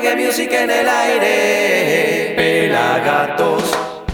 reggae music en el aire. Pelagatos.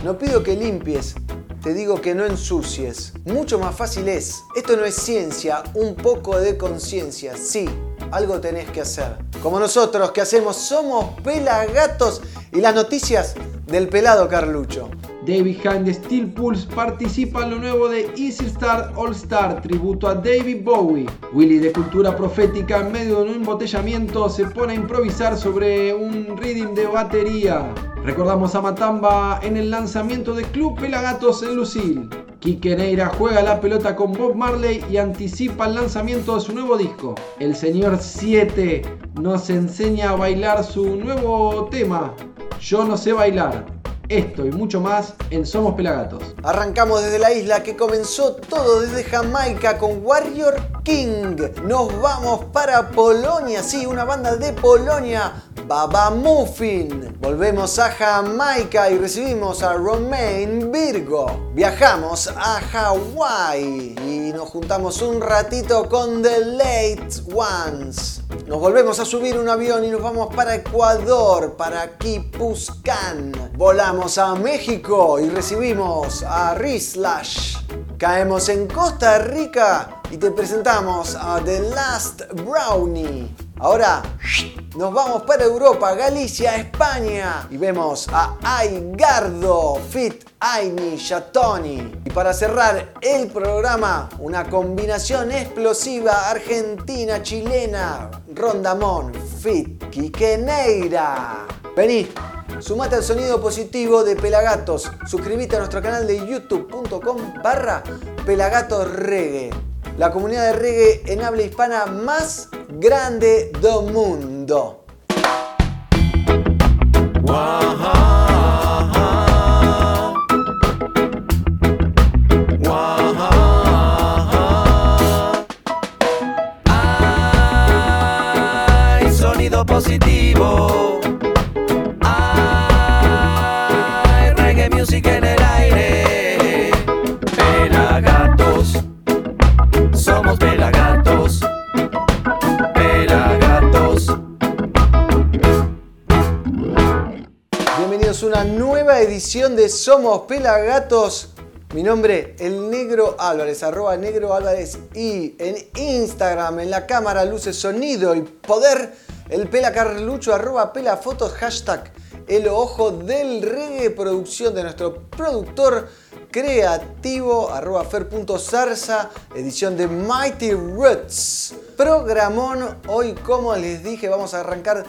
No pido que limpies, te digo que no ensucies. Mucho más fácil es. Esto no es ciencia, un poco de conciencia. Sí, algo tenés que hacer. Como nosotros que hacemos, somos pelagatos y las noticias del pelado Carlucho. David Behind Steel Pulse participa en lo nuevo de Easy Star All Star, tributo a David Bowie. Willy de Cultura Profética, en medio de un embotellamiento, se pone a improvisar sobre un rhythm de batería. Recordamos a Matamba en el lanzamiento de Club Pelagatos en Lucille. Quique Neira juega la pelota con Bob Marley y anticipa el lanzamiento de su nuevo disco. El señor 7 nos enseña a bailar su nuevo tema, Yo no sé bailar. Esto y mucho más en Somos Pelagatos. Arrancamos desde la isla que comenzó todo desde Jamaica con Warrior King. Nos vamos para Polonia, sí, una banda de Polonia, Baba Muffin. Volvemos a Jamaica y recibimos a Romain Virgo. Viajamos a Hawái y nos juntamos un ratito con The Late Ones. Nos volvemos a subir un avión y nos vamos para Ecuador, para Kipuscan. Volamos a México y recibimos a Rislash. Caemos en Costa Rica y te presentamos a The Last Brownie. Ahora nos vamos para Europa, Galicia, España y vemos a Aigardo Fit Aini Chatoni. Y para cerrar el programa, una combinación explosiva argentina-chilena, Rondamón Fit Quiqueneira. Vení, sumate al sonido positivo de Pelagatos. Suscríbete a nuestro canal de youtube.com barra Pelagatos Reggae. La comunidad de reggae en habla hispana más grande del mundo. Somos Pelagatos. Mi nombre, el Negro Álvarez, arroba Negro Álvarez y en Instagram, en la cámara, luces, sonido y poder, el Pela Carlucho, arroba Pela Fotos, hashtag el ojo del reggae, producción de nuestro productor creativo, arroba fer.zarza, edición de Mighty Roots. Programón, hoy como les dije, vamos a arrancar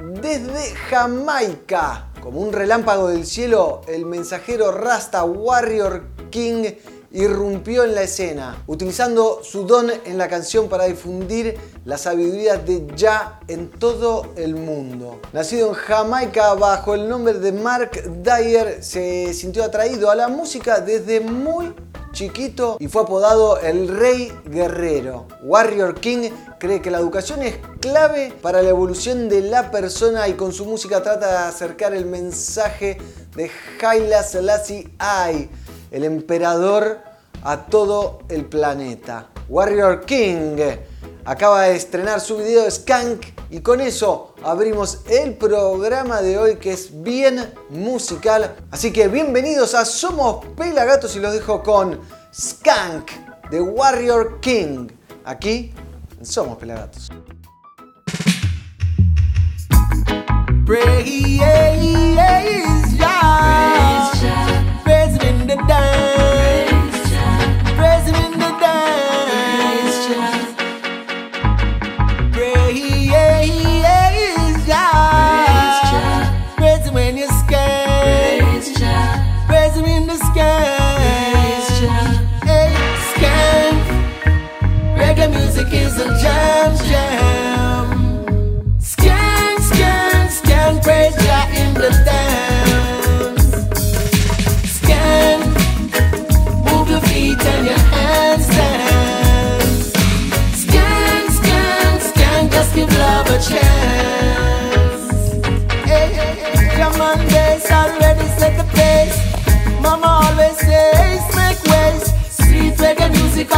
desde Jamaica. Como un relámpago del cielo, el mensajero Rasta Warrior King irrumpió en la escena, utilizando su don en la canción para difundir la sabiduría de Ya en todo el mundo. Nacido en Jamaica bajo el nombre de Mark Dyer, se sintió atraído a la música desde muy chiquito y fue apodado el Rey Guerrero. Warrior King cree que la educación es clave para la evolución de la persona y con su música trata de acercar el mensaje de Haile Selassie I, el emperador a todo el planeta. Warrior King acaba de estrenar su video Skank y con eso abrimos el programa de hoy que es bien musical. Así que bienvenidos a Somos Pelagatos y los dejo con Skank de Warrior King. Aquí Somos Pelagatos. Praise Jah. Praise Him in the dance.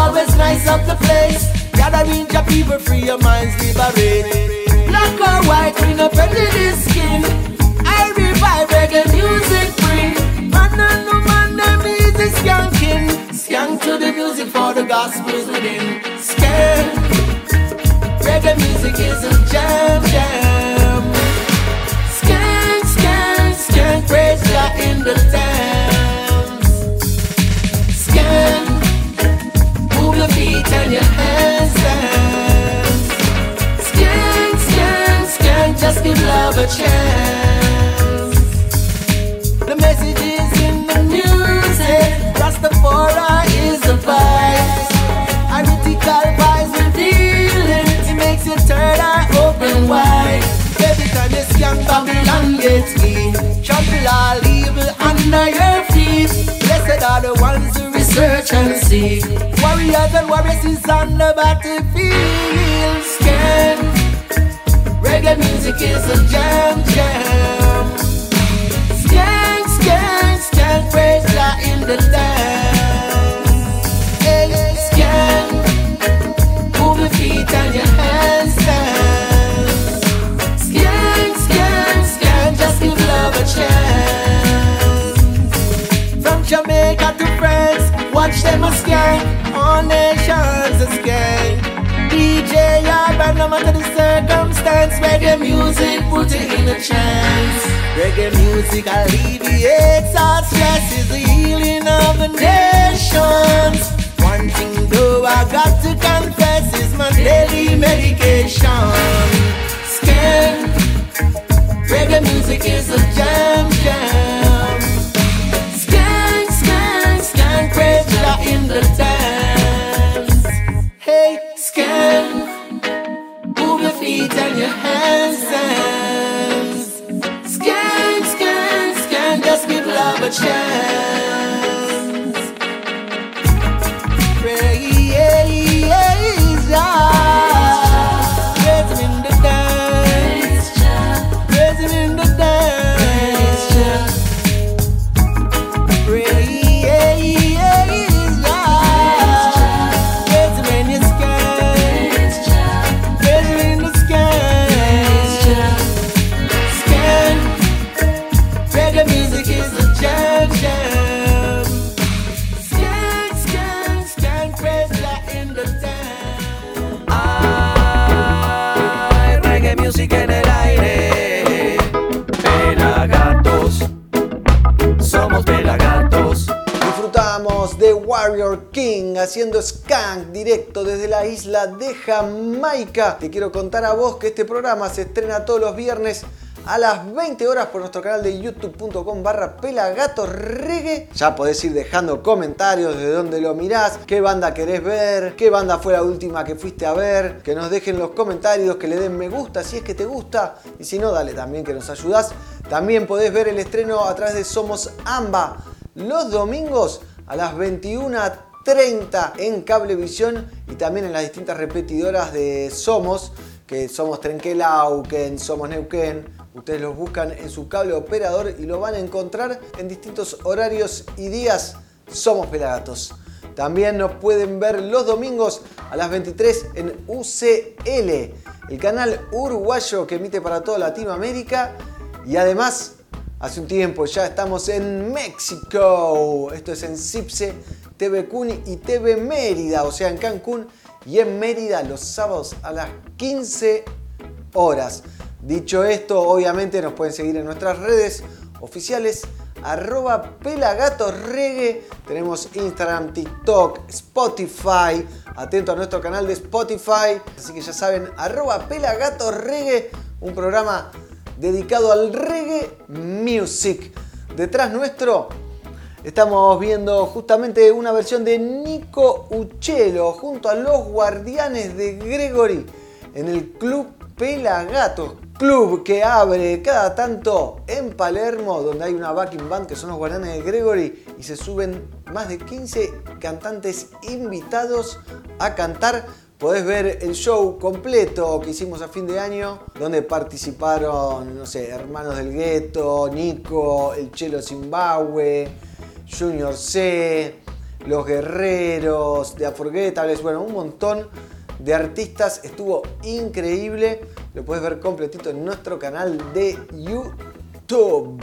always nice up the place. Gathering your people, free your minds, liberate. Black or white, we no prejudice skin. I revive reggae music, bring. Man and no man, them easy skanking. Skank to the music for the gospel is within. Skank. Reggae music is a jam, jam. Just give love a chance. The message is in the music. Rastafari is the vibe. Identical vibes revealing. It makes you turn eye open wide. Every time you scan Babylon gets in. Trample all evil under your feet. Blessed are the ones who research and seek. Warriors and warriors is on the battlefield. Scan. Reggae music is a jam jam. Skank, skank, skank, praise Jah in the dance. Hey, skank, move your feet and your hands dance. Skank, skank, skank, just give love a chance. From Jamaica to France, watch them a skank, all nations a skank. DJ Yard, no matter the circumstance, reggae music put it in a trance. Reggae music alleviates our stress, is the healing of the nations. One thing though I got to confess is my daily medication. Skin, reggae music is a jam jam. Skank, skank, praise Jah in the dance. Chance. Haciendo skank directo desde la isla de Jamaica. Te quiero contar a vos que este programa se estrena todos los viernes a las 20 horas por nuestro canal de youtube.com barra pelagatorreggae. Ya podés ir dejando comentarios de dónde lo mirás, qué banda querés ver, qué banda fue la última que fuiste a ver, que nos dejen los comentarios, que le den me gusta si es que te gusta y si no, dale también que nos ayudás. También podés ver el estreno a través de Somos Amba los domingos a las 21.30 en Cablevisión y también en las distintas repetidoras de Somos, que somos Trenquelauquen, Somos Neuquén. Ustedes los buscan en su cable operador y lo van a encontrar en distintos horarios y días. Somos Pelagatos. También nos pueden ver los domingos a las 23 en UCL, el canal uruguayo que emite para toda Latinoamérica. Y además, hace un tiempo ya estamos en México. Esto es en Cipse, TV Cuni y TV Mérida, o sea, en Cancún y en Mérida los sábados a las 15 horas. Dicho esto, obviamente nos pueden seguir en nuestras redes oficiales arroba pelagatorregue. Tenemos Instagram, TikTok, Spotify. Atento a nuestro canal de Spotify. Así que ya saben, arroba pelagatorregue, un programa dedicado al reggae music. Detrás nuestro estamos viendo justamente una versión de Nico Uccello junto a los guardianes de Gregory en el Club Pelagatos. Club que abre cada tanto en Palermo, donde hay una backing band que son los guardianes de Gregory y se suben más de 15 cantantes invitados a cantar Podés ver el show completo que hicimos a fin de año, donde participaron, no sé, Hermanos del Gueto, Nico, el Chelo Zimbabue, Junior C, Los Guerreros, The Unforgettables, bueno, un montón de artistas. Estuvo increíble. Lo puedes ver completito en nuestro canal de YouTube.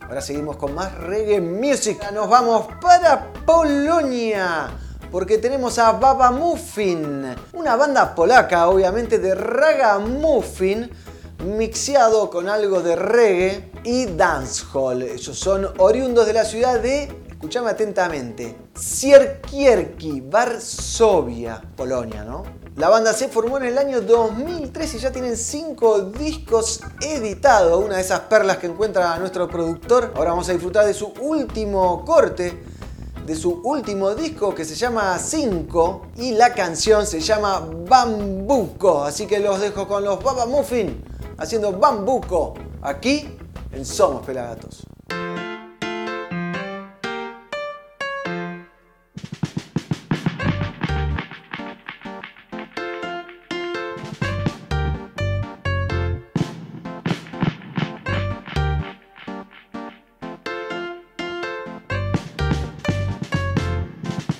Ahora seguimos con más reggae music. Nos vamos para Polonia porque tenemos a Baba Muffin, una banda polaca obviamente de ragamuffin mixeado con algo de reggae y dancehall. Ellos son oriundos de la ciudad de, escúchame atentamente, Sierkierki, Varsovia, Polonia, ¿no? La banda se formó en el año 2003 y ya tienen 5 discos editados, una de esas perlas que encuentra nuestro productor. Ahora vamos a disfrutar de su último corte, de su último disco que se llama 5 y la canción se llama Bambuco. Así que los dejo con los Baba Muffin haciendo Bambuco aquí en Somos Pelagatos.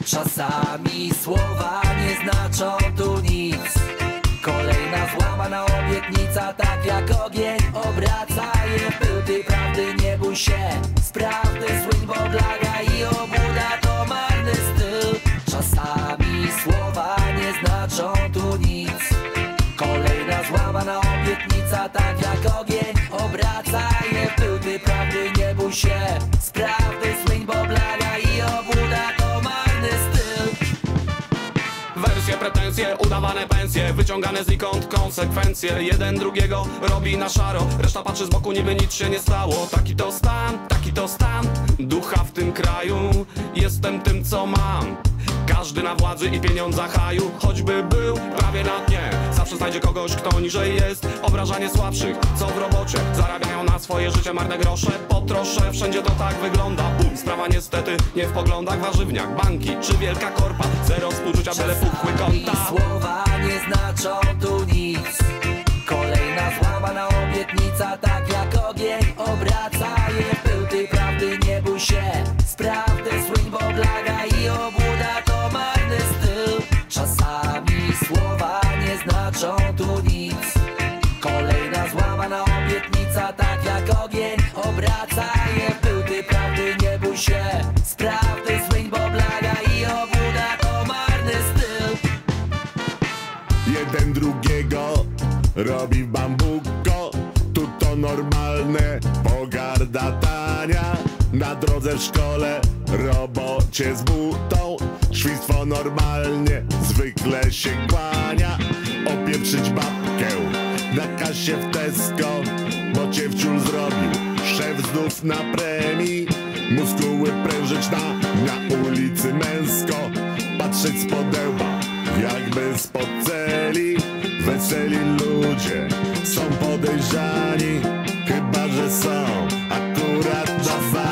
Czasami słowa nie znaczą tu nic Kolejna złamana obietnica, tak jak ogień Obraca je. Pył tej prawdy, nie bój się. Z prawdy słyń, bo blaga i obłuda to marny styl. Czasami słowa nie znaczą tu nic. Kolejna złamana obietnica, tak jak ogień Obraca je. Pył tej prawdy, nie bój się. Z prawdy słyń, pretensje, udawane pensje Wyciągane znikąd konsekwencje. Jeden drugiego robi na szaro Reszta patrzy z boku, niby nic się nie stało. Taki to stan, taki to stan Ducha w tym kraju. Jestem tym, co mam każdy na władzy i pieniądzach haju Choćby był prawie na dnie. Zawsze znajdzie kogoś, kto niżej jest. Obrażanie słabszych, co w robocie? Zarabiają na swoje życie marne grosze. Potrosze, wszędzie to tak wygląda. Bum, sprawa niestety nie w poglądach. Warzywniak, banki czy wielka korpa? Zero współczucia, byle pukły konta. słowa nie znaczą tu nic. Kolejna złamana obietnica, tak jak ogień Obraca je. W pył tej prawdy, nie bój się tu nic. Kolejna złamana obietnica, tak jak ogień Obraca je. W tej prawdy, nie bój się. Z prawdy słyń, bo blaga i obłuda to marny styl. Jeden drugiego robi w bambuko. Tu to normalne, pogarda tania Na drodze w szkole, robocie z butą. Świństwo normalnie, zwykle się kłania. Opieprzyć babkę na kasie w Tesco Bo cię wciul zrobił szef znów na premii. Muskuły prężyć na, na ulicy męsko. Patrzeć z podełba jakby spod celi. Weseli ludzie są podejrzani Chyba, że są akurat dawani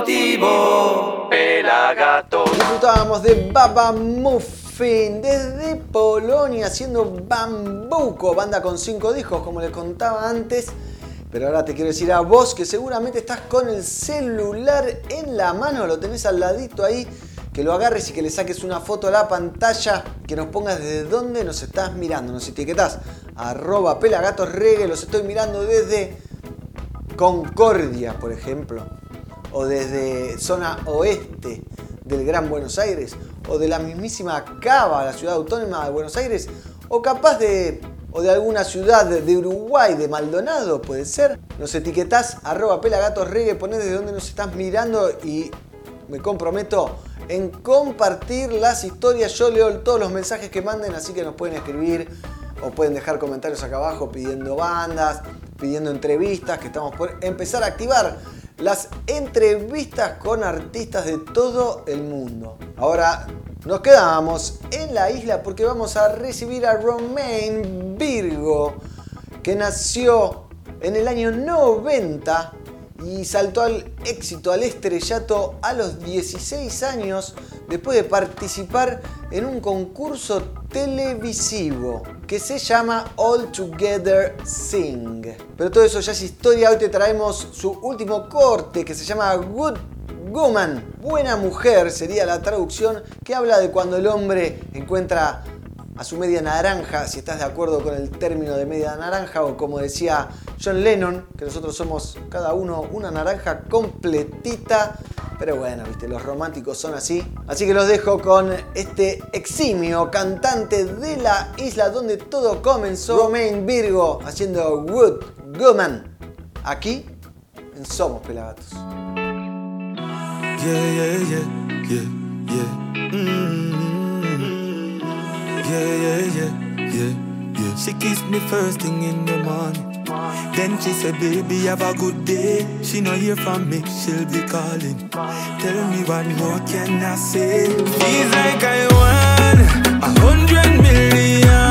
positivo. Pelagato. Disfrutábamos de Baba Muffin desde Polonia haciendo Bambuco, banda con cinco discos como les contaba antes. Pero ahora te quiero decir a vos que seguramente estás con el celular en la mano, lo tenés al ladito ahí, que lo agarres y que le saques una foto a la pantalla, que nos pongas desde dónde nos estás mirando, nos etiquetás arroba los estoy mirando desde Concordia, por ejemplo, o desde zona oeste del Gran Buenos Aires, o de la mismísima Cava, la ciudad autónoma de Buenos Aires, o capaz de, o de alguna ciudad de Uruguay, de Maldonado, puede ser. Nos etiquetás arroba pelagatosregue, ponés desde dónde nos estás mirando y me comprometo en compartir las historias. Yo leo todos los mensajes que manden, así que nos pueden escribir o pueden dejar comentarios acá abajo pidiendo bandas, pidiendo entrevistas, que estamos por empezar a activar las entrevistas con artistas de todo el mundo. Ahora nos quedamos en la isla porque vamos a recibir a Romain Virgo, que nació en el año 90 y saltó al éxito, al estrellato a los 16 años después de participar en un concurso televisivo que se llama All Together Sing. Pero todo eso ya es historia, hoy te traemos su último corte que se llama Good Woman, buena mujer sería la traducción que habla de cuando el hombre encuentra a su media naranja, si estás de acuerdo con el término de media naranja, o como decía John Lennon, que nosotros somos cada uno una naranja completita. Pero bueno, viste, los románticos son así. Así que los dejo con este eximio cantante de la isla donde todo comenzó, Romain Virgo, haciendo Wood Woman. Aquí en Somos Pelagatos. Yeah. Yeah, yeah, yeah, yeah, yeah. She kissed me first thing in the morning. Then she said, baby, have a good day. She no hear from me, she'll be calling. Tell me what more can I say? Feels like I won a hundred million.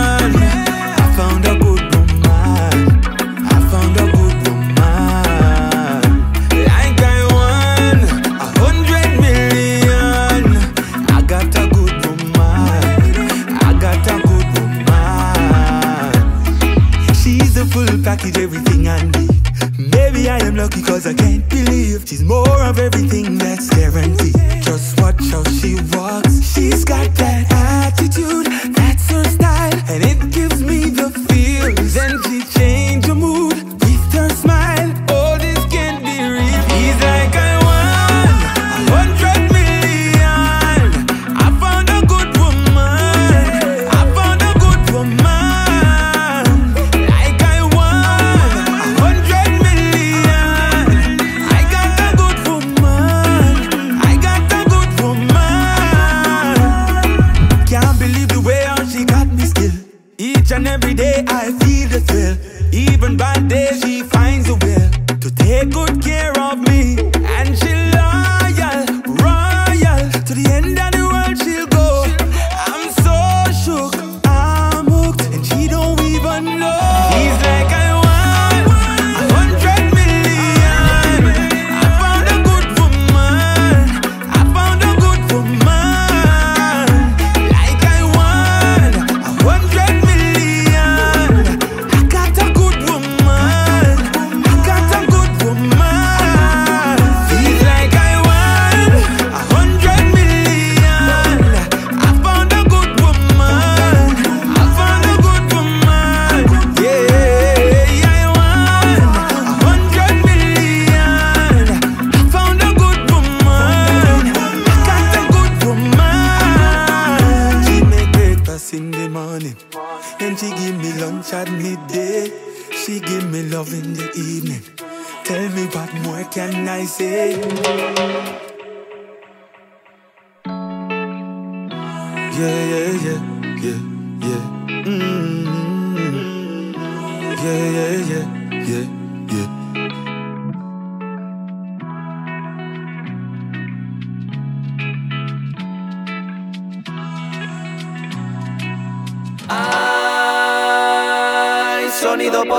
Give me lunch at midday. She give me love in the evening. Tell me what more can I say? Yeah, yeah, yeah, yeah, yeah. Mm-hmm. Yeah, yeah, yeah, yeah,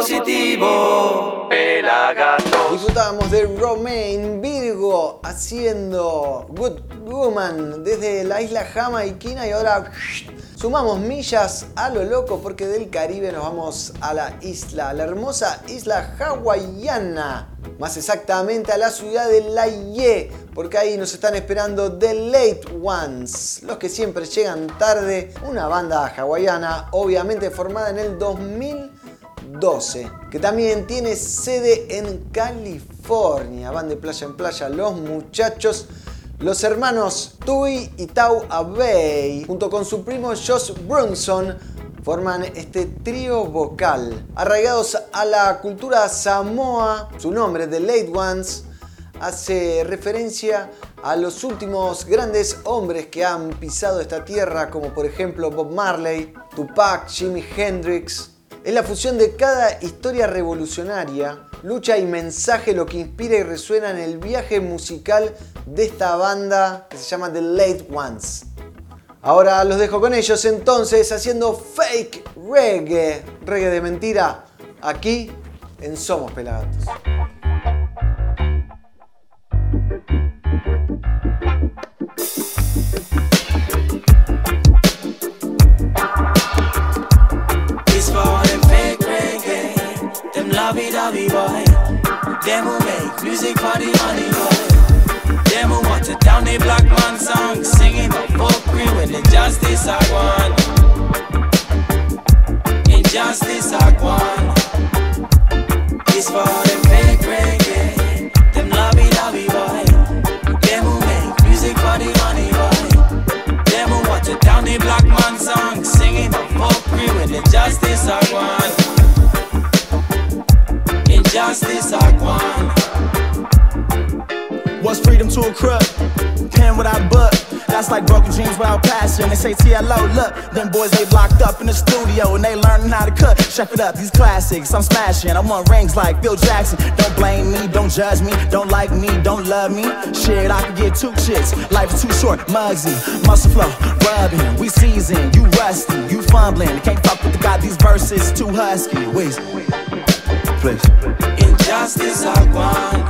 positivo. Pelagatos. Disfrutábamos de Romain Virgo haciendo Good Woman desde la isla jamaiquina y ahora sumamos millas a lo loco porque del Caribe nos vamos a la isla, la hermosa isla hawaiana. Más exactamente a la ciudad de La Ye, porque ahí nos están esperando The Late Ones, los que siempre llegan tarde, una banda hawaiana obviamente formada en el 2012, que también tiene sede en California. Van de playa en playa los muchachos. Los hermanos Tui y Tau Abey, junto con su primo Josh Brunson, forman este trío vocal. Arraigados a la cultura Samoa, su nombre, The Late Ones, hace referencia a los últimos grandes hombres que han pisado esta tierra, como por ejemplo Bob Marley, Tupac, Jimi Hendrix. Es la fusión de cada historia revolucionaria, lucha y mensaje lo que inspira y resuena en el viaje musical de esta banda que se llama The Late Ones. Ahora los dejo con ellos entonces haciendo fake reggae, reggae de mentira, aquí en Somos Pelagatos. Chef it up, these classics, I'm smashing. I want rings like Bill Jackson. Don't blame me, don't judge me, don't like me, don't love me. Shit, I could get two shits. Life is too short, Mugsy, muscle flow, rubbing. We seasoned, you rusty, you fumbling. Can't fuck with the guy, these verses too husky. Wait place. Injustice I want.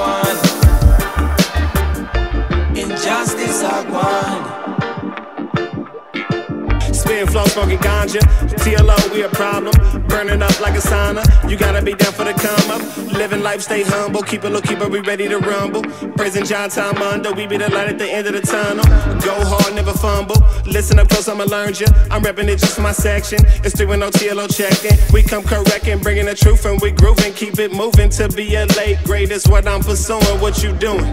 one. Smoking ganja. TLO, we a problem. Burning up like a sauna. You gotta be down for the come up. Living life, stay humble. Keep it low, keep it, we ready to rumble. Praising John Tom under. We be the light at the end of the tunnel. Go hard, never fumble. Listen up close, I'ma learn you. I'm repping it just my section. It's 3 no oh TLO checking. We come correcting, bringing the truth and we grooving. Keep it moving to be a late grade. Is what I'm pursuing. What you doing?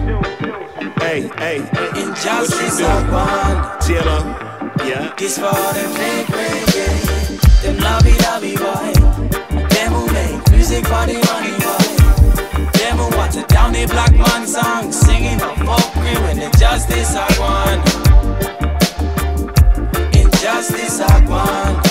Hey, hey, hey. Injustice I want. TLO. Yeah. This for them fake reggae. Them lovey dovey boy. Them who make music for the money boy. Them who want to down the black man song. Singing a folk when injustice I want. Injustice I want.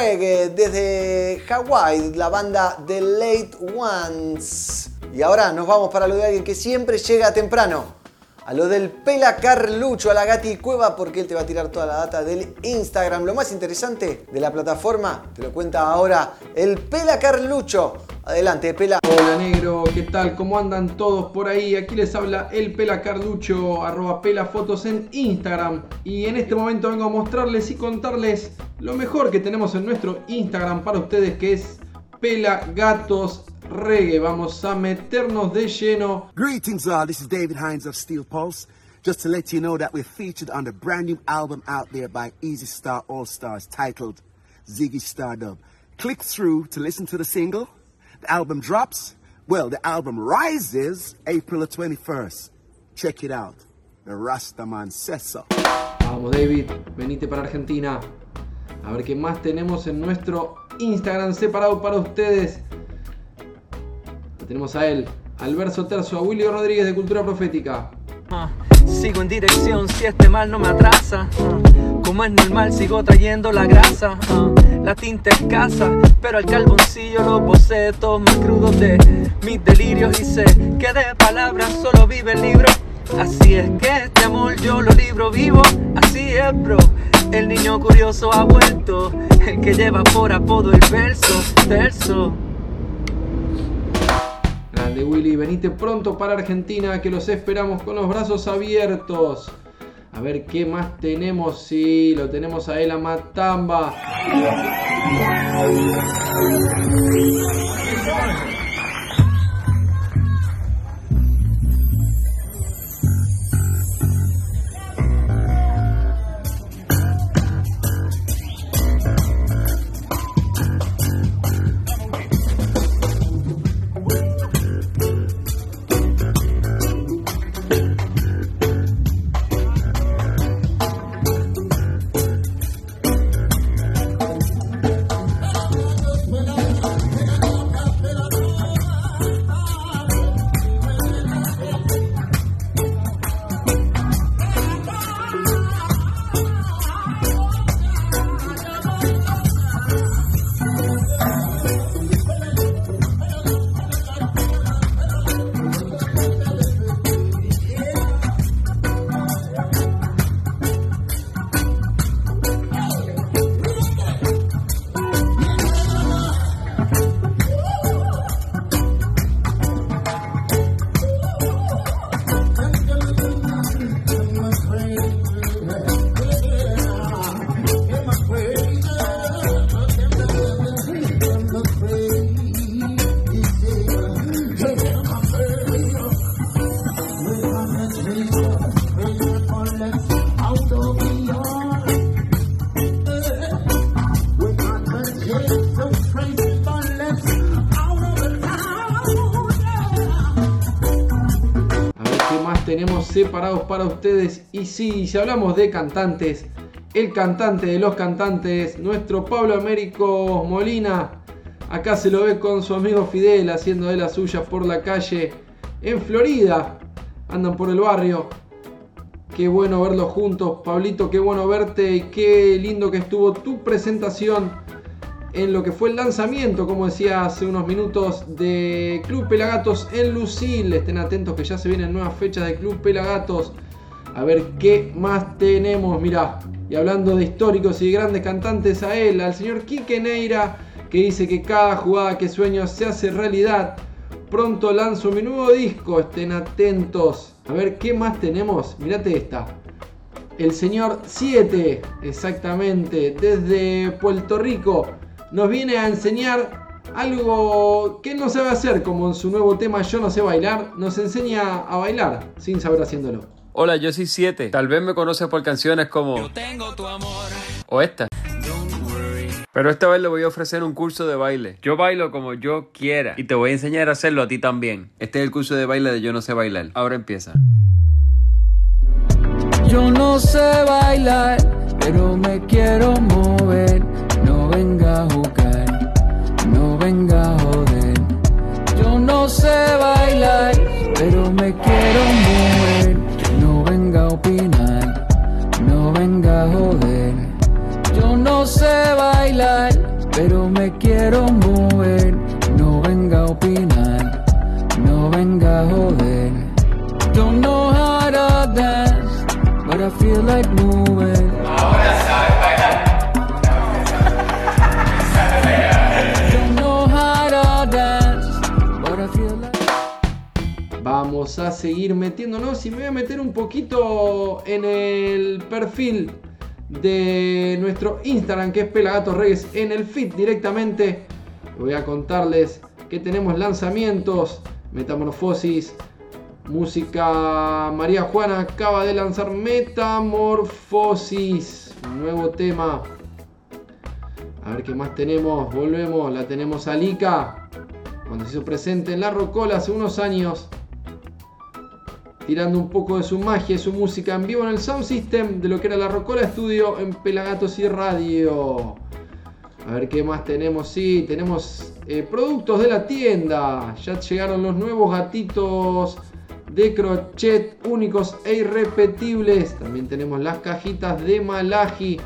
Desde Hawái, la banda The Late Ones. Y ahora nos vamos para lo de alguien que siempre llega temprano. A lo del Pela Carlucho, a la Gati Cueva, porque él te va a tirar toda la data del Instagram. Lo más interesante de la plataforma te lo cuenta ahora el Pela Carlucho. Adelante, Pela. Hola negro, ¿qué tal? ¿Cómo andan todos por ahí? Aquí les habla el Pela Carlucho, arroba Pela Fotos en Instagram. Y en este momento vengo a mostrarles y contarles lo mejor que tenemos en nuestro Instagram para ustedes, que es Pela Gatos Reggae. Vamos a meternos de lleno. Greetings all, this is David Hines of Steel Pulse. Just to let you know that we're featured on the brand new album out there by Easy Star All Stars titled Ziggy Stardub. Click through to listen to the single. The album drops. Well, the album rises April the 21st. Check it out. The Rastaman says so. Vamos David, venite para Argentina. A ver qué más tenemos en nuestro Instagram separado para ustedes. Lo tenemos a él, al verso terzo, a Willy Rodríguez de Cultura Profética. sigo en dirección si este mal no me atrasa. Como es normal, sigo trayendo la grasa. Uh, la tinta escasa, pero el carboncillo los bocetos más crudos de mis delirios. Y sé que de palabras solo vive el libro. Así es que este amor yo lo libro vivo. Así es, bro. El niño curioso ha vuelto. El que lleva por apodo el verso, verso. Grande Willy, venite pronto para Argentina que los esperamos con los brazos abiertos. A ver qué más tenemos. Sí, lo tenemos a Matamba. A ver separados para ustedes. Y sí, si hablamos de cantantes, el cantante de los cantantes, nuestro Pablo Américo Molina. Acá se lo ve con su amigo Fidel haciendo de las suyas por la calle en Florida. Andan por el barrio. Qué bueno verlos juntos, Pablito, qué bueno verte y qué lindo que estuvo tu presentación en lo que fue el lanzamiento, como decía hace unos minutos, de Club Pelagatos en Lucil. Estén atentos que ya se vienen nuevas fechas de Club Pelagatos. A ver qué más tenemos, mirá. Y hablando de históricos y grandes cantantes, a él, al señor Quique Neira, que dice que cada jugada que sueño se hace realidad. Pronto lanzo mi nuevo disco, estén atentos. A ver qué más tenemos. Mirate esta. El señor 7, exactamente, desde Puerto Rico, nos viene a enseñar algo que él no sabe hacer, como en su nuevo tema Yo no sé bailar, nos enseña a bailar sin saber haciéndolo. Hola, yo soy 7. Tal vez me conoces por canciones como Tengo tu amor. o esta. Pero esta vez le voy a ofrecer un curso de baile. Yo bailo como yo quiera y te voy a enseñar a hacerlo a ti también. Este es el curso de baile de Yo no sé bailar. Ahora empieza. Yo no sé bailar, pero me quiero mover. No venga a jugar, sé bailar, pero me quiero mover. No venga a opinar, no venga a joder. Yo no sé bailar, pero me quiero mover. No venga a opinar, no venga a joder. Don't know how to dance, but I feel like moving. Don't Vamos a seguir metiéndonos y me voy a meter un poquito en el perfil de nuestro Instagram que es Pelagatos Reyes en el feed directamente. Voy a contarles que tenemos lanzamientos, Metamorfosis, música María Juana acaba de lanzar Metamorfosis, nuevo tema. A ver qué más tenemos, volvemos, la tenemos a Lika, cuando se hizo presente en la Rocola hace unos años tirando un poco de su magia y su música en vivo en el sound system de lo que era la Rocola Studio en Pelagatos y Radio. A ver qué más tenemos. Sí, tenemos eh, productos de la tienda. Ya llegaron los nuevos gatitos de crochet únicos e irrepetibles. También tenemos las cajitas de Malaji.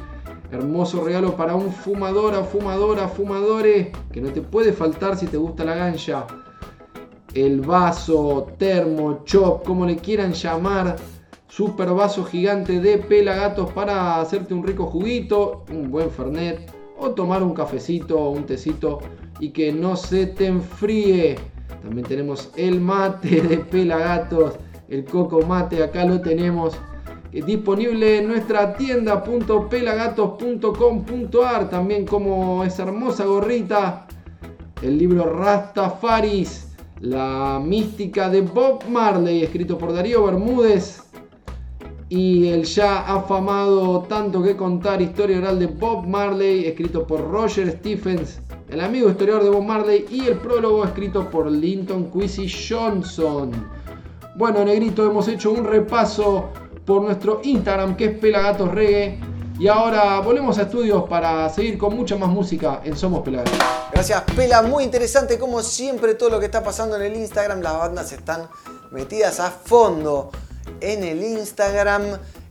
Hermoso regalo para un fumadora, fumadora, fumadores. Que no te puede faltar si te gusta la gancha. El vaso, termo, chop, como le quieran llamar. Super vaso gigante de pelagatos para hacerte un rico juguito, un buen fernet o tomar un cafecito o un tecito y que no se te enfríe. También tenemos el mate de pelagatos, el coco mate, acá lo tenemos disponible en nuestra tienda.pelagatos.com.ar, también como esa hermosa gorrita, el libro Rastafaris, la mística de Bob Marley, escrito por Darío Bermúdez, y el ya afamado Tanto que contar historia oral de Bob Marley, escrito por Roger Stephens, el amigo historiador de Bob Marley, y el prólogo escrito por Linton Quincy Johnson. Bueno, Negrito, hemos hecho un repaso por nuestro Instagram que es Pelagatos Reggae. Y ahora volvemos a estudios para seguir con mucha más música en Somos Pelagatos. Gracias, Pela. Muy interesante, como siempre, todo lo que está pasando en el Instagram. Las bandas están metidas a fondo en el Instagram.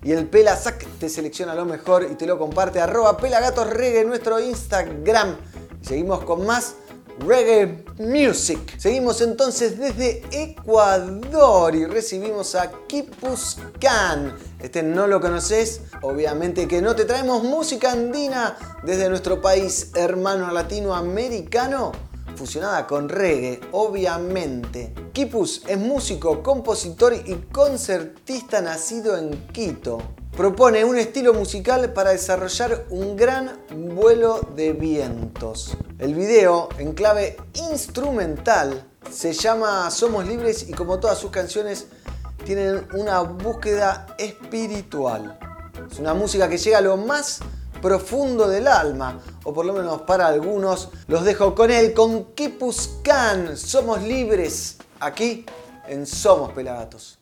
Y el Pela Sac te selecciona lo mejor y te lo comparte. Arroba Pelagatos Reggae en nuestro Instagram. Seguimos con más Reggae Music. Seguimos entonces desde Ecuador y recibimos a Kipus Khan. Este no lo conoces, obviamente que no te traemos música andina desde nuestro país hermano latinoamericano fusionada con reggae, obviamente. Kipus es músico, compositor y concertista nacido en Quito. Propone un estilo musical para desarrollar un gran vuelo de vientos. El video, en clave instrumental, se llama Somos Libres y como todas sus canciones tienen una búsqueda espiritual. Es una música que llega a lo más profundo del alma, o por lo menos para algunos. Los dejo con él, con Kipus Khan. Somos libres aquí en Somos Pelagatos.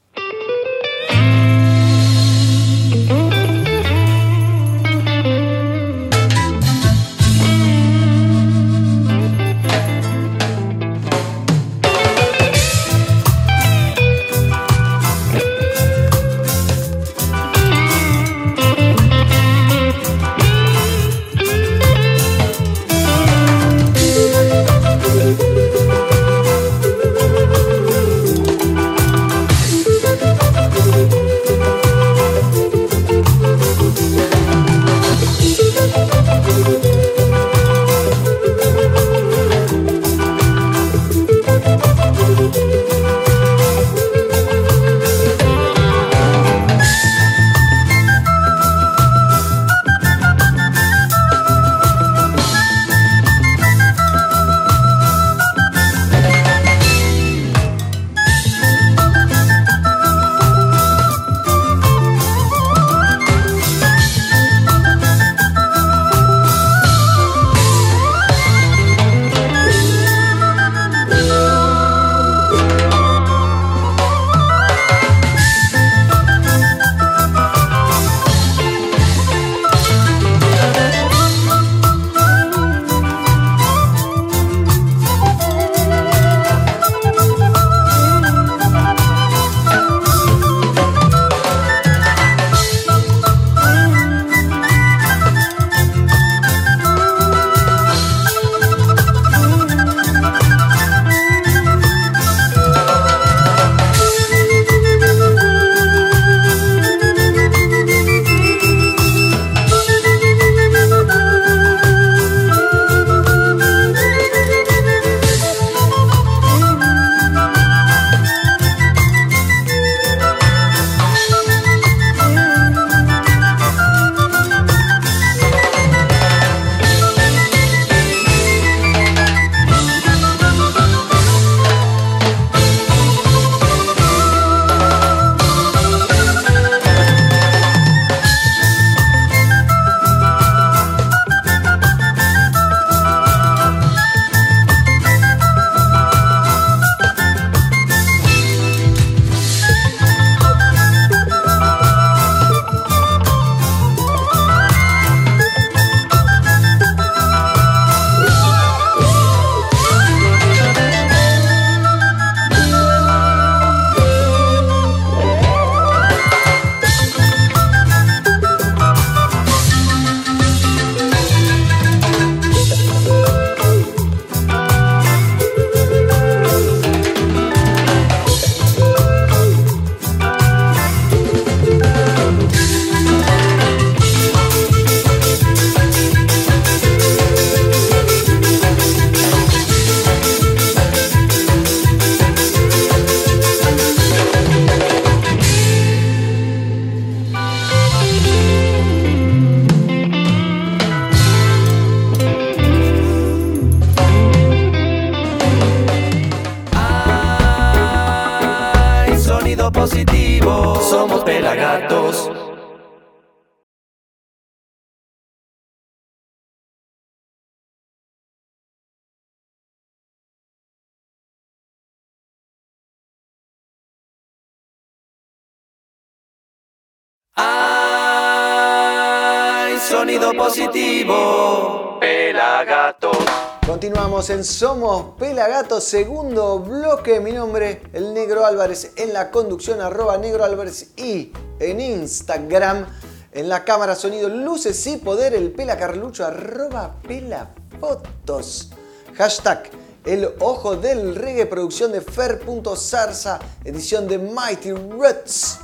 Positivo. Pelagatos. Continuamos en Somos Pelagatos, segundo bloque. Mi nombre, el Negro Álvarez, en la conducción, arroba Negro Álvarez y en Instagram, en la cámara, sonido, luces y poder, el Pela Carlucho, arroba Pela Fotos. Hashtag El Ojo del Reggae, producción de Fer.zarza, edición de Mighty Roots.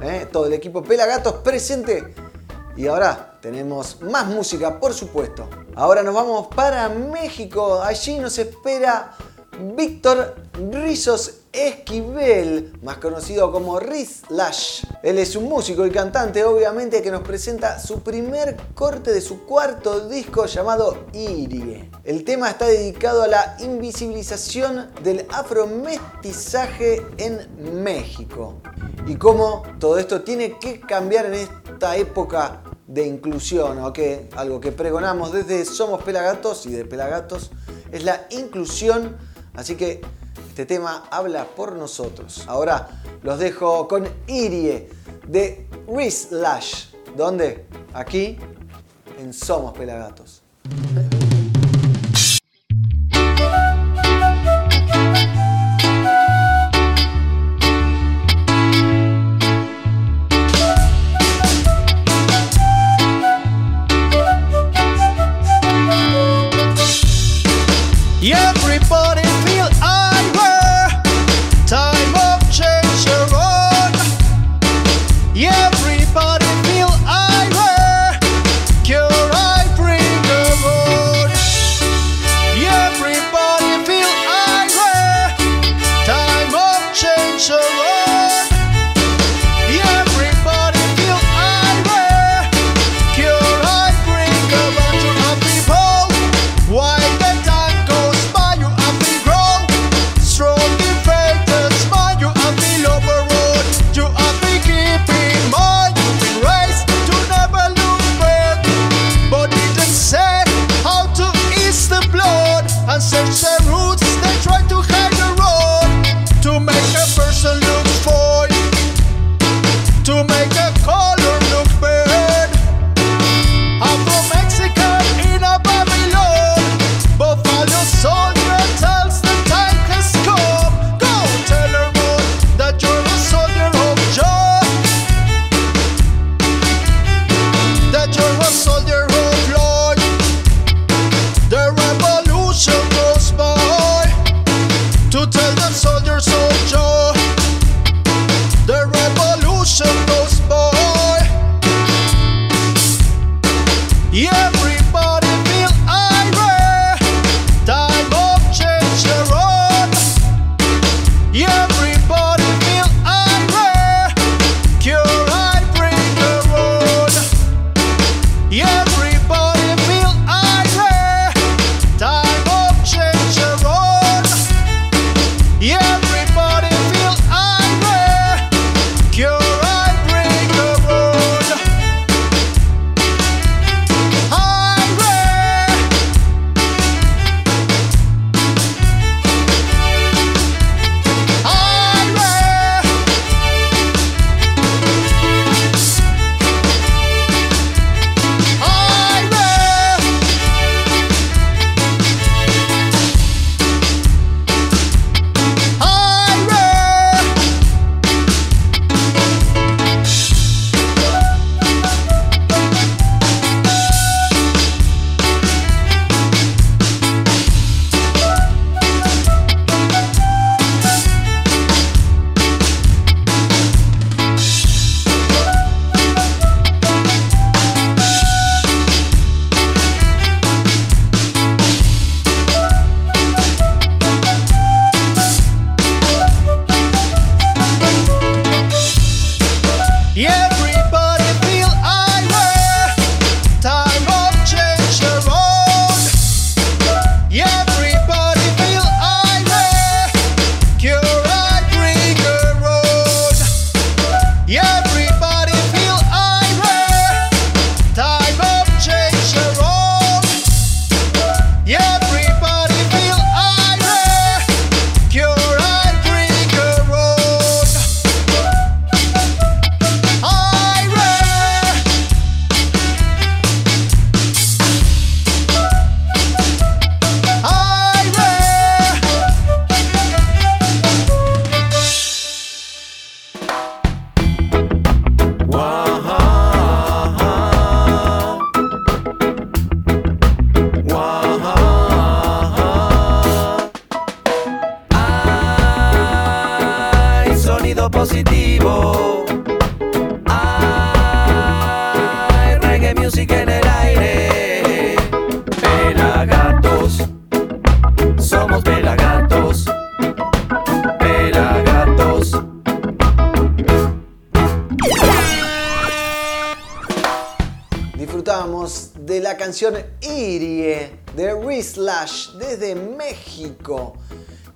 ¿Eh? Todo el equipo Pelagatos presente. Y ahora tenemos más música, por supuesto. Ahora nos vamos para México. Allí nos espera Víctor Rizos Esquivel, más conocido como Riz Lash. Él es un músico y cantante, obviamente, que nos presenta su primer corte de su cuarto disco llamado Irie. El tema está dedicado a la invisibilización del afromestizaje en México y cómo todo esto tiene que cambiar en esta época de inclusión, ¿o que algo que pregonamos desde Somos Pelagatos y de Pelagatos es la inclusión, así que este tema habla por nosotros. Ahora los dejo con Irie de Riz Lash. ¿Dónde? Aquí en Somos Pelagatos.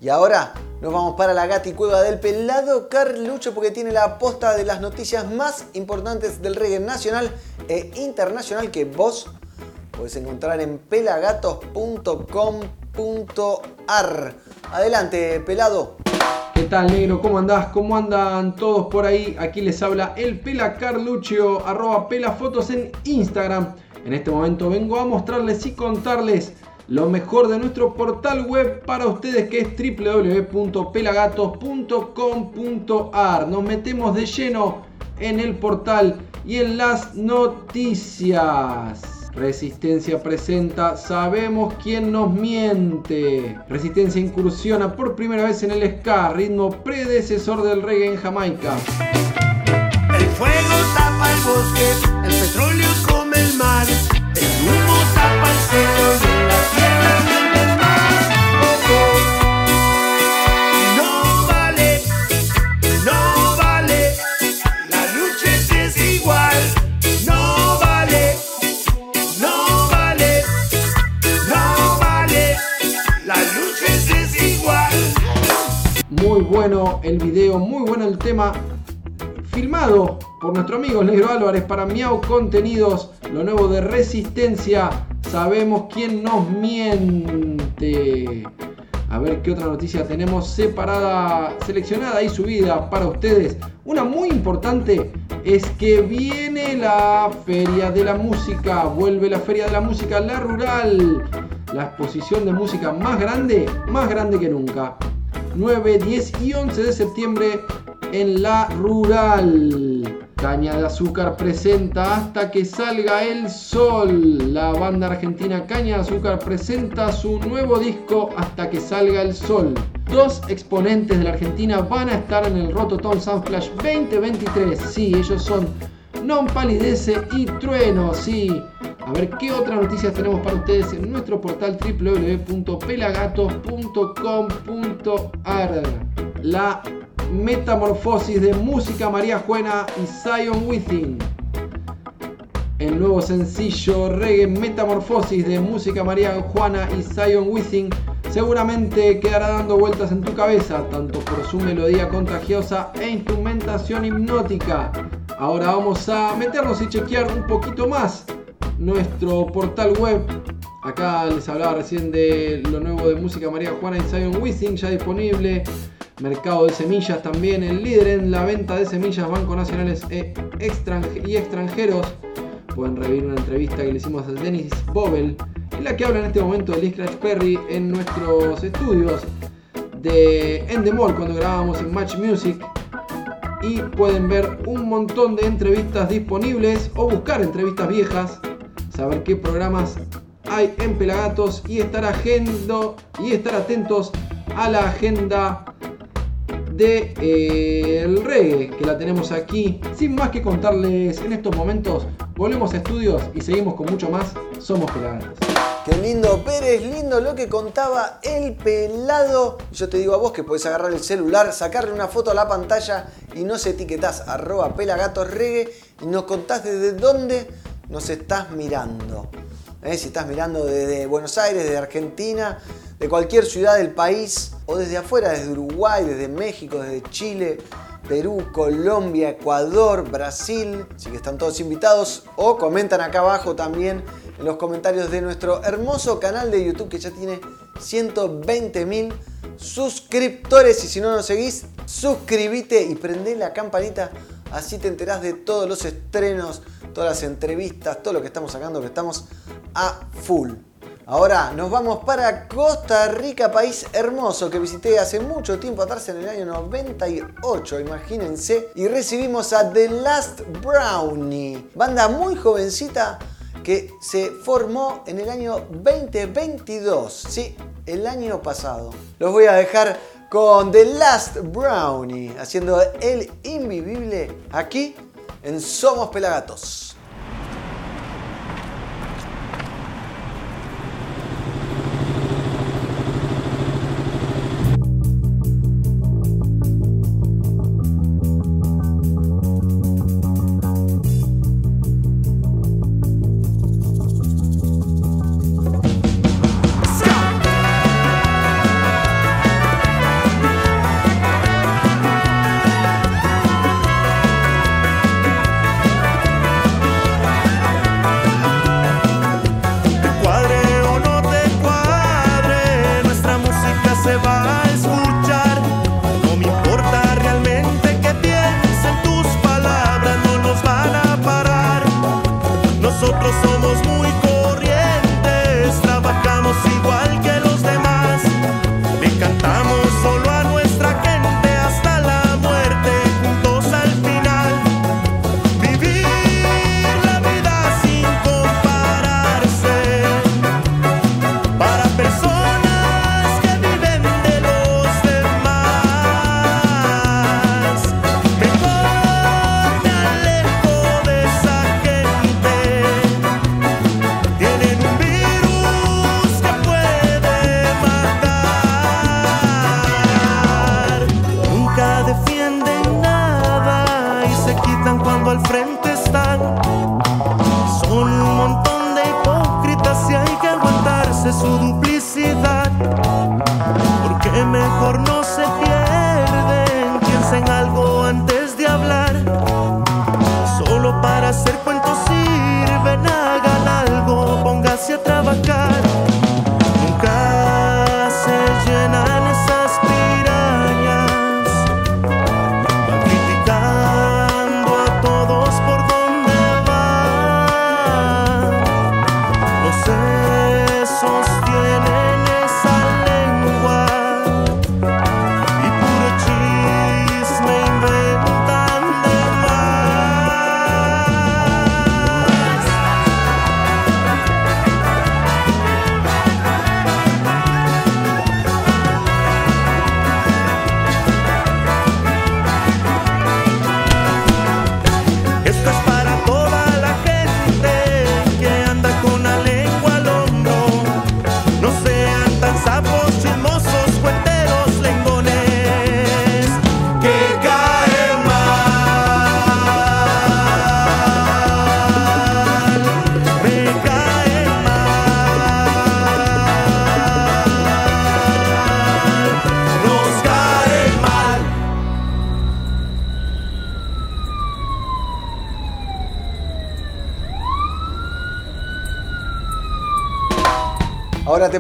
Y ahora nos vamos para la gati cueva del pelado Carlucho porque tiene la posta de las noticias más importantes del reggae nacional e internacional que vos podés encontrar en pelagatos.com.ar. Adelante, pelado. ¿Qué tal, negro? ¿Cómo andás? ¿Cómo andan todos por ahí? Aquí les habla el Pela Carluccio, arroba pelafotos en Instagram. En este momento vengo a mostrarles y contarles lo mejor de nuestro portal web para ustedes que es www.pelagatos.com.ar. Nos metemos de lleno en el portal y en las noticias. Resistencia presenta Sabemos quién nos miente. Resistencia incursiona por primera vez en el ska, ritmo predecesor del reggae en Jamaica. El fuego tapa el bosque, el petróleo come el mar, bueno el video, muy bueno el tema. Filmado por nuestro amigo Negro Álvarez para Miau Contenidos, lo nuevo de Resistencia. Sabemos quién nos miente. A ver qué otra noticia tenemos separada, seleccionada y subida para ustedes. Una muy importante es que viene la Feria de la Música. Vuelve la Feria de la Música, la rural. La exposición de música más grande, más grande que nunca. 9, 10 y 11 de septiembre en la rural. Caña de Azúcar presenta Hasta que salga el sol. La banda argentina Caña de Azúcar presenta su nuevo disco Hasta que salga el sol. Dos exponentes de la Argentina van a estar en el Rototom Soundflash 2023. Sí, ellos son Non Palidece y Trueno. Sí. A ver qué otras noticias tenemos para ustedes en nuestro portal www.pelagatos.com.ar. La metamorfosis de Música María Juana y Zion Within. El nuevo sencillo reggae Metamorfosis de Música María Juana y Zion Within seguramente quedará dando vueltas en tu cabeza, tanto por su melodía contagiosa e instrumentación hipnótica. Ahora vamos a meternos y chequear un poquito más nuestro portal web. Acá les hablaba recién de lo nuevo de Música María Juana y Zion Within, ya disponible. Mercado de semillas también, el líder en la venta de semillas, bancos nacionales e y extranjeros. Pueden revivir una entrevista que le hicimos a Dennis Bobel, en la que habla en este momento de Lee Scratch Perry en nuestros estudios de Endemol cuando grabábamos en Match Music. Y pueden ver un montón de entrevistas disponibles o buscar entrevistas viejas, saber qué programas hay en Pelagatos y estar agendo y estar atentos a la agenda de eh, el reggae que la tenemos aquí. Sin más que contarles en estos momentos, volvemos a estudios y seguimos con mucho más. Somos Pelagatos. Qué lindo, Pérez, lindo lo que contaba el pelado. Yo te digo a vos que podés agarrar el celular, sacarle una foto a la pantalla y nos etiquetás arroba pelagatosregue y nos contás desde dónde nos estás mirando. ¿Eh? Si estás mirando desde Buenos Aires, desde Argentina, de cualquier ciudad del país o desde afuera, desde Uruguay, desde México, desde Chile, Perú, Colombia, Ecuador, Brasil. Así que están todos invitados o comentan acá abajo también en los comentarios de nuestro hermoso canal de YouTube que ya tiene 120 mil suscriptores. Y si no nos seguís, suscríbete y prende la campanita. Así te enterás de todos los estrenos, todas las entrevistas, todo lo que estamos sacando, que estamos a full. Ahora nos vamos para Costa Rica, país hermoso que visité hace mucho tiempo atrás en el año 98, imagínense. Y recibimos a The Last Brownie, banda muy jovencita que se formó en el año 2022, sí, el año pasado. Los voy a dejar con The Last Brownie, haciendo el invivible aquí en Somos Pelagatos.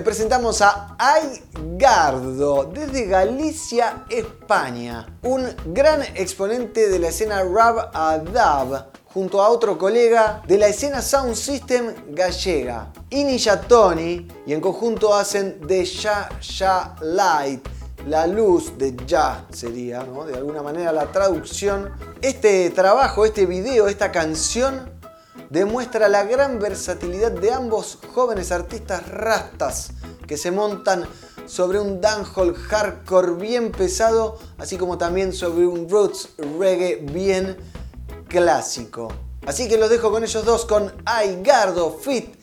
Presentamos a Aigardo desde Galicia, España. Un gran exponente de la escena rap Adab, junto a otro colega de la escena Sound System gallega, Inisha Tony, y en conjunto hacen The Ya Ya Light, la luz de Ya sería, ¿no? De alguna manera la traducción. Este trabajo, este video, esta canción demuestra la gran versatilidad de ambos jóvenes artistas rastas que se montan sobre un dancehall hardcore bien pesado, así como también sobre un roots reggae bien clásico. Así que los dejo con ellos dos, con Aigardo Fit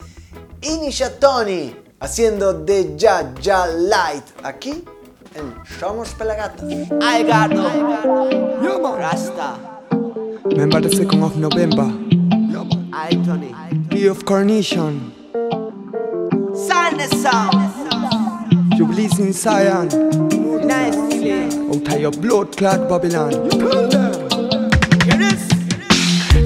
Inisha Tony, haciendo de Ya Ya Light, aquí en Somos Pelagatos. Aigardo, Rasta, Remember the 2nd of November, I Tony, Day of Carnation, Sound the sound, Jubilees in Zion, nice out of your blood clot Babylon.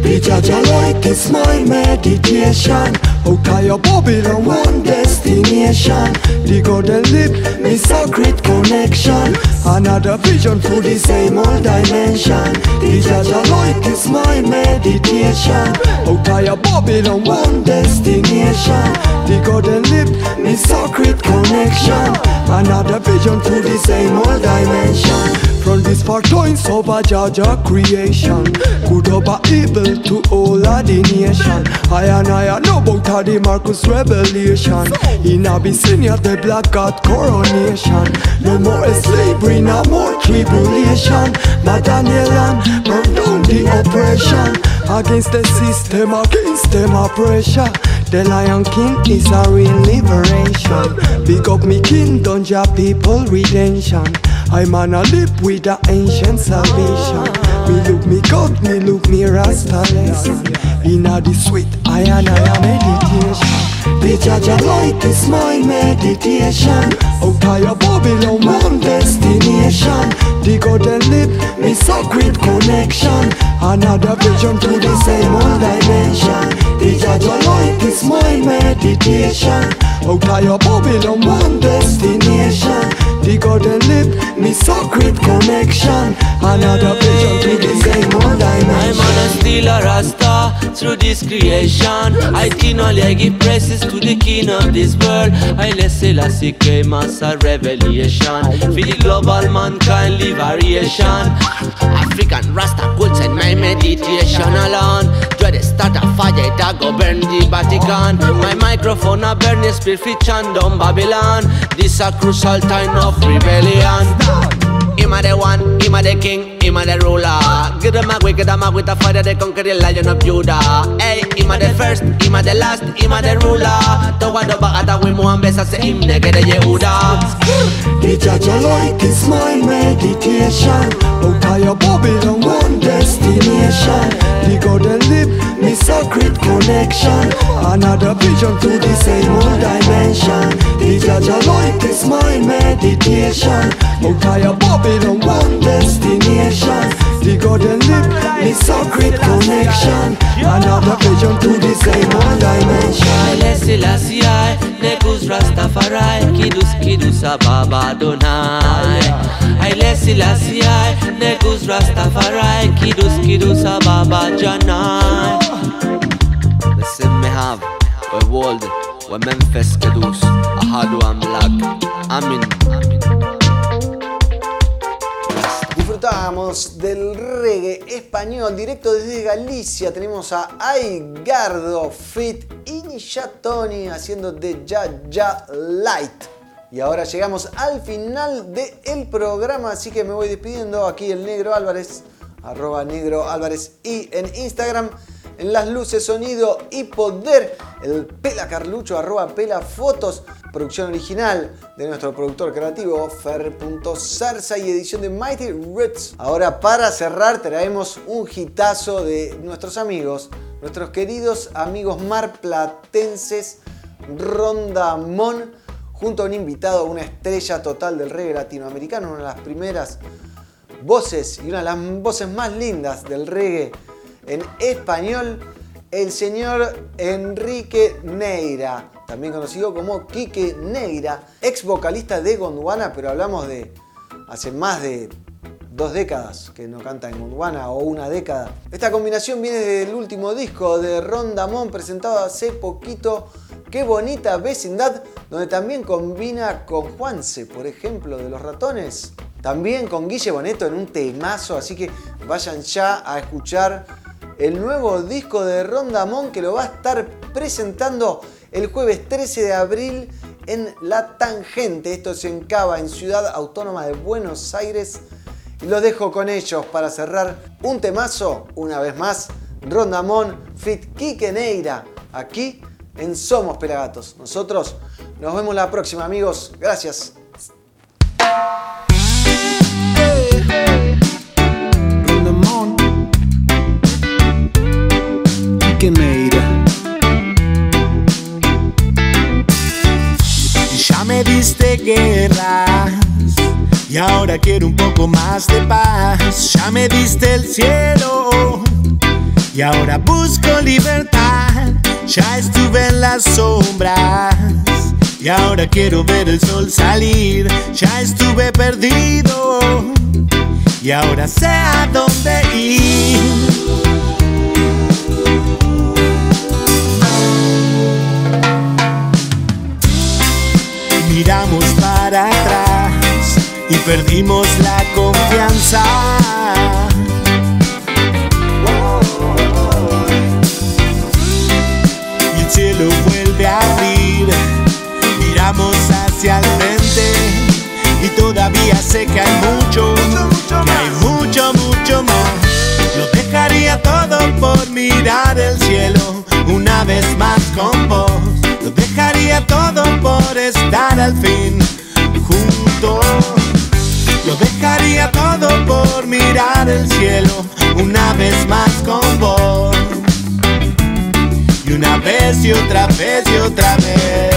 The Jaja light is my meditation. Out of your Babylon, one destination. The golden lip, me sacred connection. Another vision through the same old dimension. The Jaja light is my meditation. Out of Babylon, one destination. The golden lip, me sacred connection. Another vision to the same old dimension. From this far times over Jaja creation. Good over evil to all of the nation. I and I know about the Marcus revelation. In Abyssinia the black god coronation. No more slavery, no more tribulation. But Daniel and burn down the oppression Against the system, against them oppression the Lion King is a real liberation. Big up me kingdom, ja people redemption. I'm on a lip with the ancient salvation. Me look me God, me look me Rasta lesson. Inna the sweet, I and I meditation. The Jaja light is my meditation. Out of your Babylon, one destination. The golden lip, me sacred connection. Another vision to the same old dimension. The Jaja light is my meditation. Out of your Babylon, destination. The golden lip, me sacred connection. Another vision to the same old I'm dimension. on a still a rasta through this creation. I only give praises to the king of this world. I let Selassie came as a revelation. For the global mankind variation. African rasta cults and my meditation alone. Dread start a fire that go burn the Vatican. My microphone a burn the spirit down Babylon. This a crucial time of rebellion. Him a the one, him a the king, him a the ruler. Give them a wicked, them a with a fire, they conquer the lion of Judah. Hey, him a the first, him a the last, him a the ruler. Towa do ba ata we mo ambesa se him nege de Yehuda. The Jaja light is my meditation. Out of your Babylon, one destination. The golden lip, me sacred connection. Another vision to the same old dimension. The Jaja light is my meditation. Of Babylon, one destination. The golden lip, me sacred connection. Another vision to the same old dimension. Negus Rastafari, Kidus Kidus Ababa Adonai. Haile Selassie, Rastafari, Kidus Kidus Ababa Janai. Listen me have, we world, we Memphis Kedus, Ahadu Amlak, Amin. Disfrutábamos del reggae español directo desde Galicia. Tenemos a Aigardo Fit y Tony haciendo de Ya Ya Light. Y ahora llegamos al final del programa, así que me voy despidiendo. Aquí el Negro Álvarez, arroba Negro Álvarez y en Instagram. En las luces, sonido y poder, el Pela Carlucho, arroba Pela Fotos, producción original de nuestro productor creativo, Fer.zarza y edición de Mighty Roots. Ahora para cerrar traemos un hitazo de nuestros amigos, nuestros queridos amigos marplatenses, Rondamón, junto a un invitado, una estrella total del reggae latinoamericano, una de las primeras voces y una de las voces más lindas del reggae en español, el señor Enrique Neira, también conocido como Quique Neira, ex vocalista de Gondwana, pero hablamos de hace más de dos décadas que no canta en Gondwana o una década. Esta combinación viene del último disco de Rondamón presentado hace poquito, Qué bonita vecindad, donde también combina con Juanse, por ejemplo, de los ratones. También con Guille Boneto en un temazo, así que vayan ya a escuchar el nuevo disco de Rondamón que lo va a estar presentando el jueves 13 de abril en La Tangente. Esto se encaba en Ciudad Autónoma de Buenos Aires. Y los dejo con ellos para cerrar un temazo, una vez más, Rondamón Fit Quique Neira, aquí en Somos Pelagatos. Nosotros nos vemos la próxima, amigos. Gracias. Y ahora quiero un poco más de paz. Ya me diste el cielo y ahora busco libertad. Ya estuve en las sombras y ahora quiero ver el sol salir. Ya estuve perdido y ahora sé a dónde ir. Miramos para atrás y perdimos la confianza. Y el cielo vuelve a abrir, miramos hacia el frente y todavía sé que hay mucho, que hay mucho, mucho más. Lo dejaría todo por mirar el cielo una vez más con vos. Lo dejaría todo por estar al fin juntos. Dejaría todo por mirar el cielo una vez más con vos. Y una vez y otra vez y otra vez.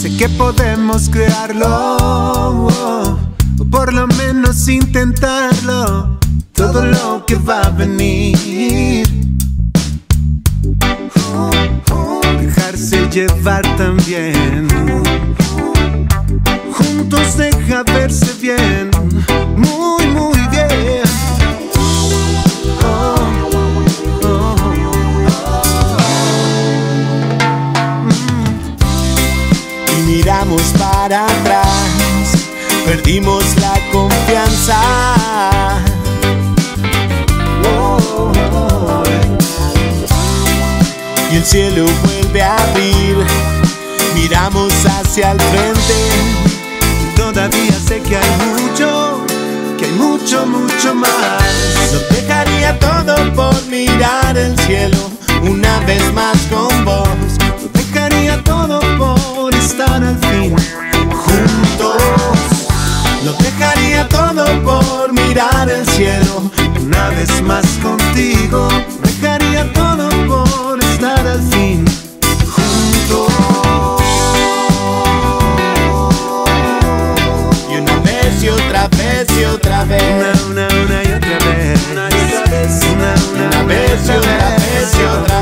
Sé que podemos crearlo, o por lo menos intentarlo. Todo lo que va a venir. Dejarse llevar también. Juntos deja verse bien, el cielo vuelve a abrir, miramos hacia el frente. Todavía sé que hay mucho, que hay mucho, mucho más. Lo dejaría todo por mirar el cielo una vez más con vos. Lo dejaría todo por estar al fin juntos. Lo dejaría todo por mirar el cielo una vez más contigo. Dejaría todo estar al fin juntos. Y una vez y otra vez y otra vez. Una, una, una y otra vez. Una y otra vez. Una, una, una vez y otra vez y otra vez.